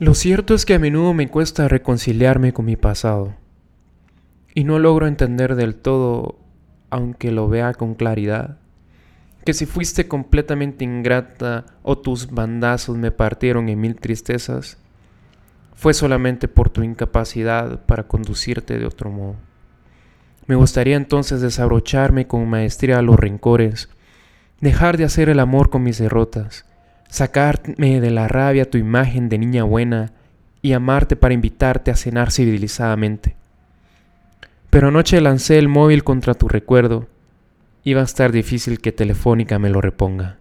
Lo cierto es que a menudo me cuesta reconciliarme con mi pasado y no logro entender del todo, aunque lo vea con claridad, que si fuiste completamente ingrata o tus bandazos me partieron en mil tristezas, fue solamente por tu incapacidad para conducirte de otro modo. Me gustaría entonces desabrocharme con maestría los rencores, dejar de hacer el amor con mis derrotas, sacarme de la rabia tu imagen de niña buena y amarte para invitarte a cenar civilizadamente. Pero anoche lancé el móvil contra tu recuerdo. Iba a estar difícil que Telefónica me lo reponga.